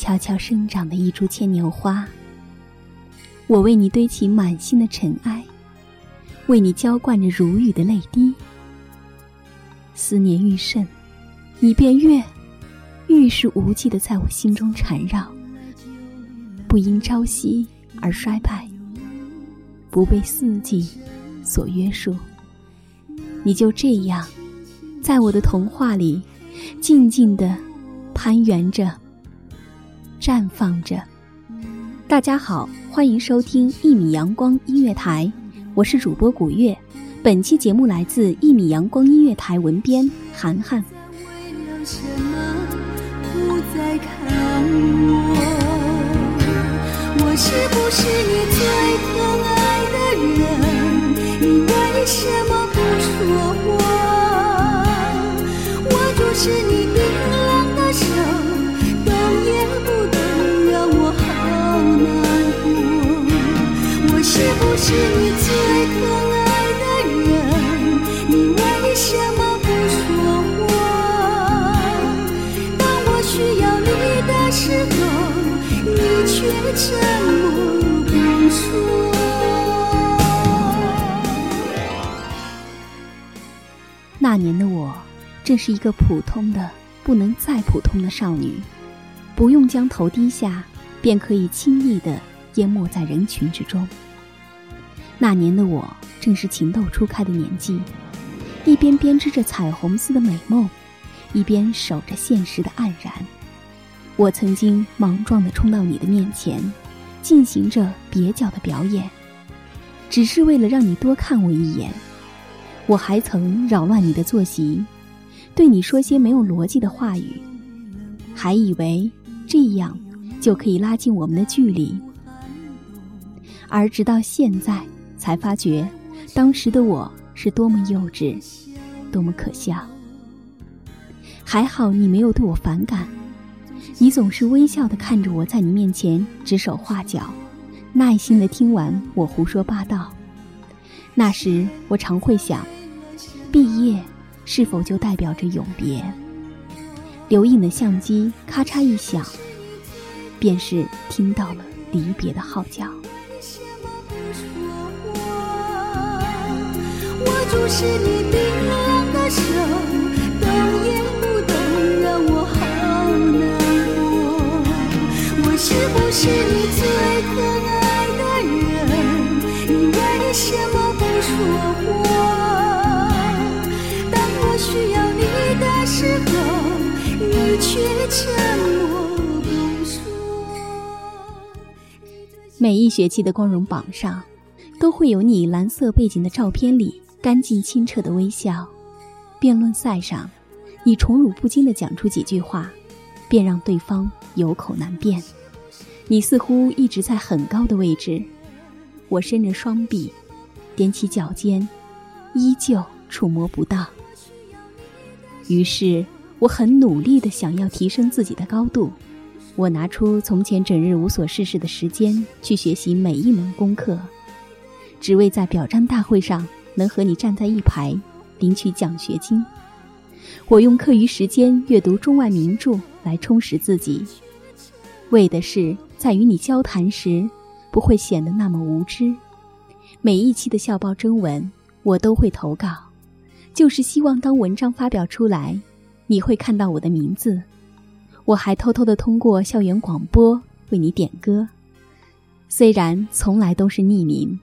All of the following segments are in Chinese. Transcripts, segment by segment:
悄悄生长的一株牵牛花。我为你堆起满心的尘埃，为你浇灌着如雨的泪滴。思念愈甚，你便越愈是无际的在我心中缠绕。不因朝夕而衰败，不被四季所约束。你就这样，在我的童话里，静静地攀援着，绽放着。大家好，欢迎收听一米阳光音乐台，我是主播古月。本期节目来自一米阳光音乐台文编涵涵。为了什么不再看我？我是不是你不是你最疼爱的人？你为什么不说话？当我需要你的时候，你却沉默不说。那年的我，正是一个普通的不能再普通的少女，不用将头低下，便可以轻易的淹没在人群之中。那年的我，正是情窦初开的年纪，一边编织着彩虹似的美梦，一边守着现实的黯然。我曾经莽撞地冲到你的面前，进行着蹩脚的表演，只是为了让你多看我一眼。我还曾扰乱你的作息，对你说些没有逻辑的话语，还以为这样就可以拉近我们的距离。而直到现在，才发觉当时的我是多么幼稚，多么可笑。还好你没有对我反感，你总是微笑的看着我在你面前指手画脚，耐心的听完我胡说八道。那时我常会想。毕业是否就代表着永别？留影的相机咔嚓一响，便是听到了离别的号角。不是你冰冷的手，动也不动，让我好难过。我是不是你最疼爱的人？你为什么不说话？当我需要你的时候，你却沉默不说。每一学期的光荣榜上，都会有你蓝色背景的照片里干净清澈的微笑。辩论赛上，你宠辱不惊地讲出几句话，便让对方有口难辩。你似乎一直在很高的位置，我伸着双臂，踮起脚尖，依旧触摸不到。于是，我很努力的想要提升自己的高度。我拿出从前整日无所事事的时间去学习每一门功课，只为在表彰大会上能和你站在一排，领取奖学金。我用课余时间阅读中外名著来充实自己，为的是在与你交谈时不会显得那么无知。每一期的校报征文，我都会投稿，就是希望当文章发表出来，你会看到我的名字。我还偷偷的通过校园广播为你点歌，虽然从来都是匿名，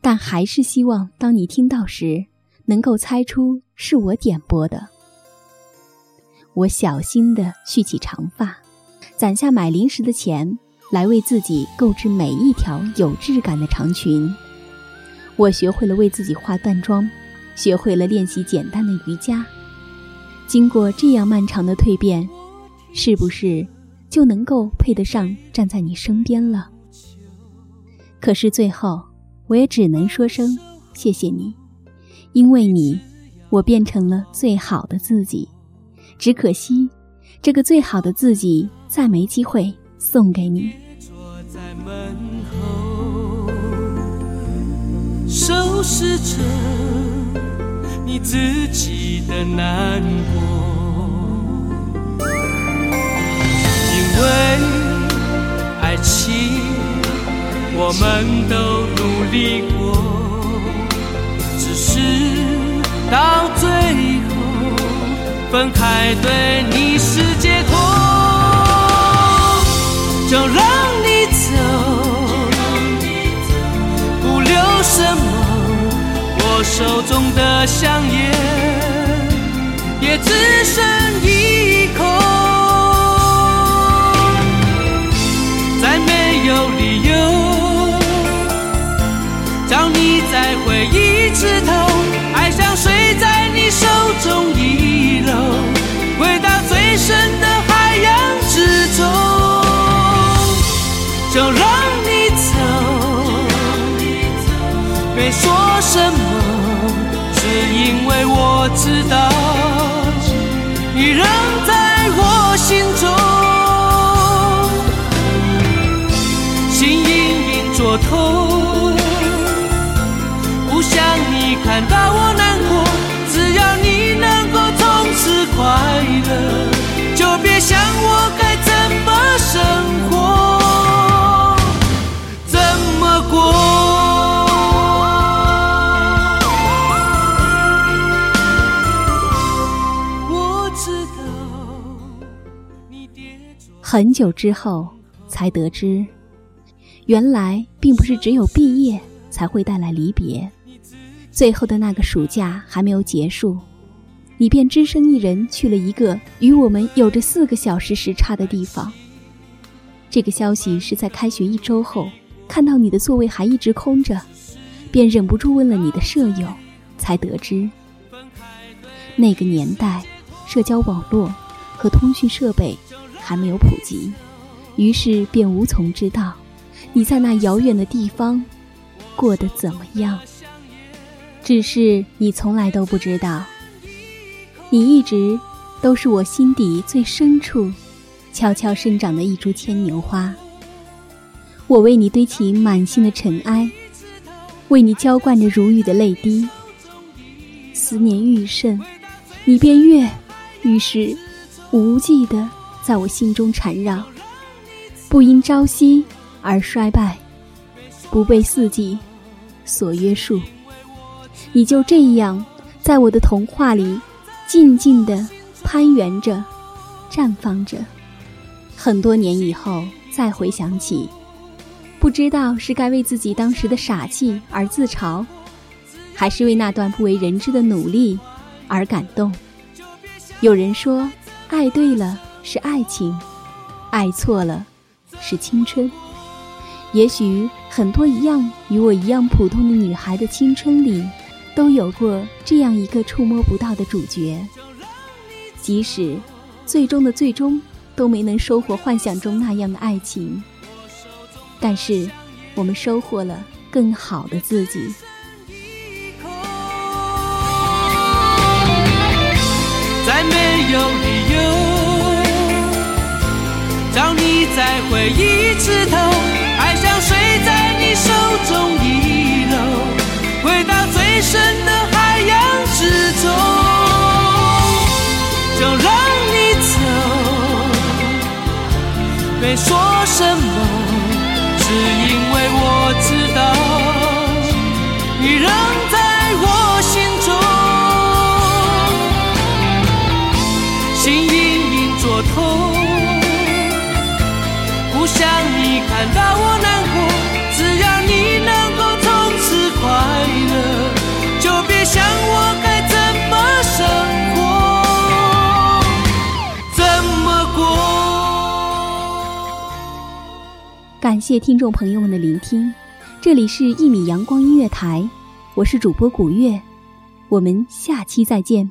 但还是希望当你听到时，能够猜出是我点播的。我小心的蓄起长发，攒下买零食的钱，来为自己购置每一条有质感的长裙。我学会了为自己化淡妆，学会了练习简单的瑜伽。经过这样漫长的蜕变。是不是就能够配得上站在你身边了？可是最后，我也只能说声谢谢你，因为你，我变成了最好的自己。只可惜，这个最好的自己再没机会送给你。坐在门后，收拾着你自己的难过。因为爱情，我们都过，只是到最后分开，对你世界在回忆枝头，爱像水在你手中遗漏，回到最深的海洋之中。就让你走，没说什么，只因为我知道，很久之后才得知。原来并不是只有毕业才会带来离别，最后的那个暑假还没有结束，你便只身一人去了一个与我们有着四个小时时差的地方。这个消息是在开学一周后，看到你的座位还一直空着，便忍不住问了你的舍友，才得知，那个年代，社交网络和通讯设备还没有普及，于是便无从知道。你在那遥远的地方过得怎么样？只是你从来都不知道，你一直都是我心底最深处悄悄生长的一株牵牛花。我为你堆起满心的尘埃，为你浇灌着如雨的泪滴。思念愈甚，你便越于是无际的在我心中缠绕，不因朝夕。而衰败，不被四季所约束，你就这样在我的童话里静静地攀援着，绽放着。很多年以后再回想起，不知道是该为自己当时的傻气而自嘲，还是为那段不为人知的努力而感动。有人说，爱对了是爱情，爱错了是青春。也许很多一样与我一样普通的女孩的青春里，都有过这样一个触摸不到的主角。即使最终的最终都没能收获幻想中那样的爱情，但是我们收获了更好的自己。在没有理由，你在回忆枝头，爱像水在你手中遗漏，回到最深的海洋之中，就让你走，没说什么，看到我难过。只要你能够从此快乐，就别想我该怎么生活，怎么过。感谢听众朋友们的聆听，这里是一米阳光音乐台，我是主播古月，我们下期再见。